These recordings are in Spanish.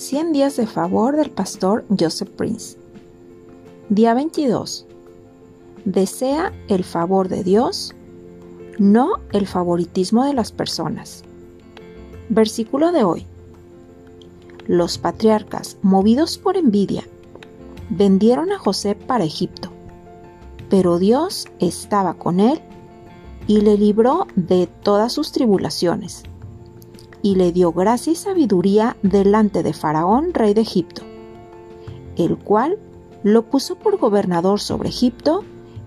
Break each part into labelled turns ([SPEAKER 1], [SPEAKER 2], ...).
[SPEAKER 1] 100 días de favor del pastor Joseph Prince. Día 22. Desea el favor de Dios, no el favoritismo de las personas. Versículo de hoy. Los patriarcas, movidos por envidia, vendieron a José para Egipto, pero Dios estaba con él y le libró de todas sus tribulaciones y le dio gracia y sabiduría delante de Faraón, rey de Egipto, el cual lo puso por gobernador sobre Egipto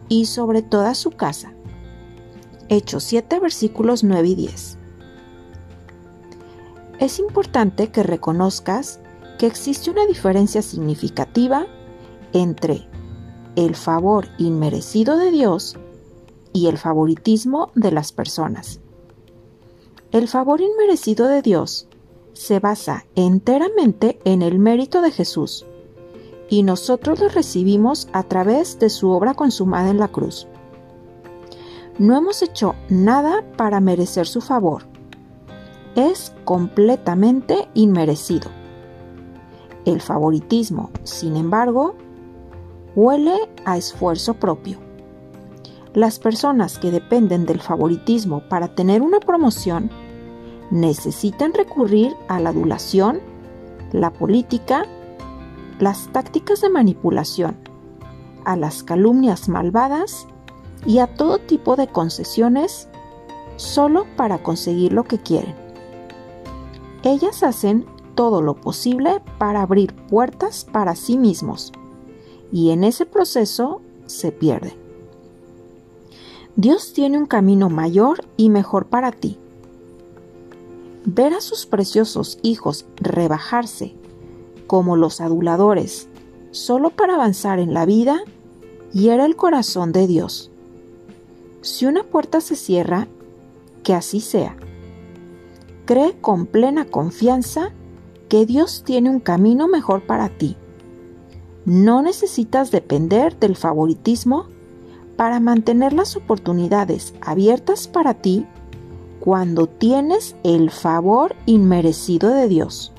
[SPEAKER 1] y sobre toda su casa. Hechos 7 versículos 9 y 10. Es importante que reconozcas que existe una diferencia significativa entre el favor inmerecido de Dios y el favoritismo de las personas. El favor inmerecido de Dios se basa enteramente en el mérito de Jesús y nosotros lo recibimos a través de su obra consumada en la cruz. No hemos hecho nada para merecer su favor. Es completamente inmerecido. El favoritismo, sin embargo, huele a esfuerzo propio. Las personas que dependen del favoritismo para tener una promoción necesitan recurrir a la adulación, la política, las tácticas de manipulación, a las calumnias malvadas y a todo tipo de concesiones solo para conseguir lo que quieren. Ellas hacen todo lo posible para abrir puertas para sí mismos y en ese proceso se pierden. Dios tiene un camino mayor y mejor para ti ver a sus preciosos hijos rebajarse como los aduladores solo para avanzar en la vida hiera el corazón de Dios. Si una puerta se cierra, que así sea. Cree con plena confianza que Dios tiene un camino mejor para ti. No necesitas depender del favoritismo para mantener las oportunidades abiertas para ti cuando tienes el favor inmerecido de Dios.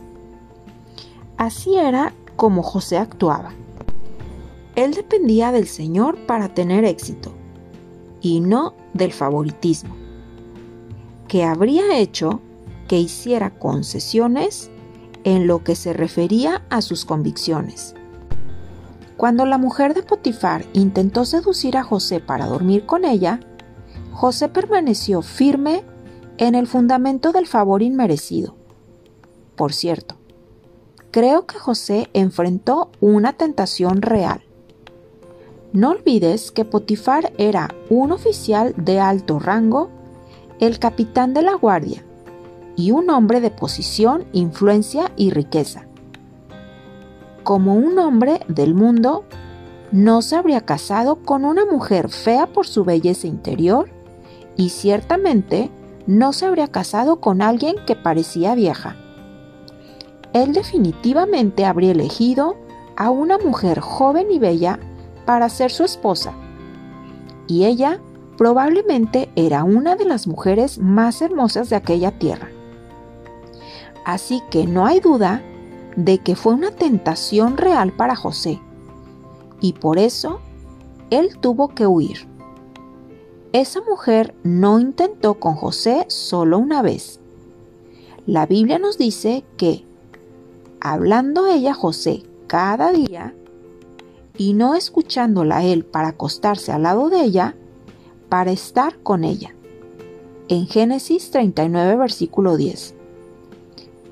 [SPEAKER 1] Así era como José actuaba. Él dependía del Señor para tener éxito y no del favoritismo, que habría hecho que hiciera concesiones en lo que se refería a sus convicciones. Cuando la mujer de Potifar intentó seducir a José para dormir con ella, José permaneció firme en el fundamento del favor inmerecido. Por cierto, creo que José enfrentó una tentación real. No olvides que Potifar era un oficial de alto rango, el capitán de la guardia y un hombre de posición, influencia y riqueza. Como un hombre del mundo, no se habría casado con una mujer fea por su belleza interior y ciertamente no se habría casado con alguien que parecía vieja. Él definitivamente habría elegido a una mujer joven y bella para ser su esposa. Y ella probablemente era una de las mujeres más hermosas de aquella tierra. Así que no hay duda de que fue una tentación real para José. Y por eso él tuvo que huir. Esa mujer no intentó con José solo una vez. La Biblia nos dice que, hablando ella a José cada día y no escuchándola a él para acostarse al lado de ella, para estar con ella. En Génesis 39, versículo 10.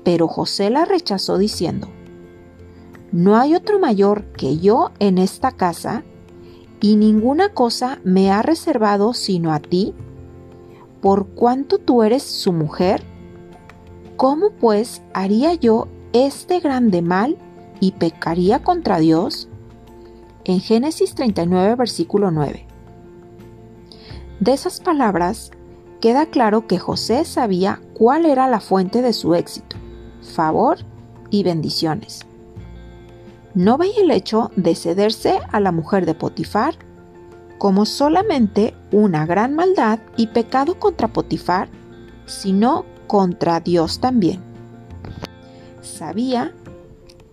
[SPEAKER 1] Pero José la rechazó diciendo, No hay otro mayor que yo en esta casa, y ninguna cosa me ha reservado sino a ti, por cuanto tú eres su mujer? ¿Cómo pues haría yo este grande mal y pecaría contra Dios? En Génesis 39, versículo 9. De esas palabras queda claro que José sabía cuál era la fuente de su éxito, favor y bendiciones no veía el hecho de cederse a la mujer de Potifar como solamente una gran maldad y pecado contra Potifar, sino contra Dios también. Sabía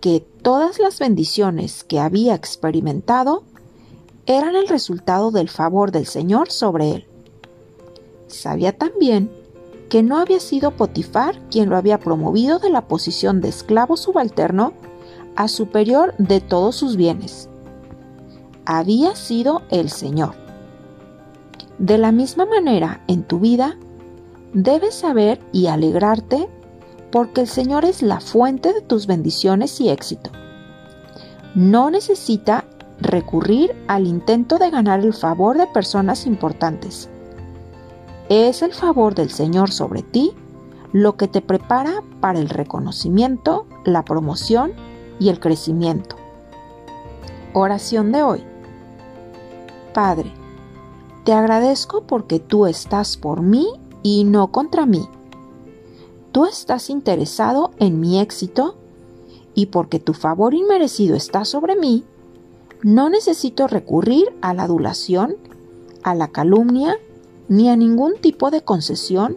[SPEAKER 1] que todas las bendiciones que había experimentado eran el resultado del favor del Señor sobre él. Sabía también que no había sido Potifar quien lo había promovido de la posición de esclavo subalterno a superior de todos sus bienes. Había sido el Señor. De la misma manera, en tu vida, debes saber y alegrarte porque el Señor es la fuente de tus bendiciones y éxito. No necesita recurrir al intento de ganar el favor de personas importantes. Es el favor del Señor sobre ti lo que te prepara para el reconocimiento, la promoción y el crecimiento. Oración de hoy. Padre, te agradezco porque tú estás por mí y no contra mí tú estás interesado en mi éxito y porque tu favor inmerecido está sobre mí, no necesito recurrir a la adulación, a la calumnia, ni a ningún tipo de concesión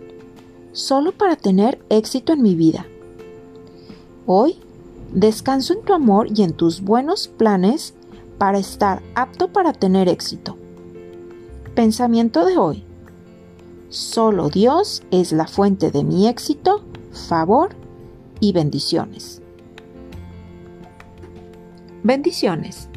[SPEAKER 1] solo para tener éxito en mi vida. Hoy descanso en tu amor y en tus buenos planes para estar apto para tener éxito. Pensamiento de hoy. Solo Dios es la fuente de mi éxito, favor y bendiciones. Bendiciones.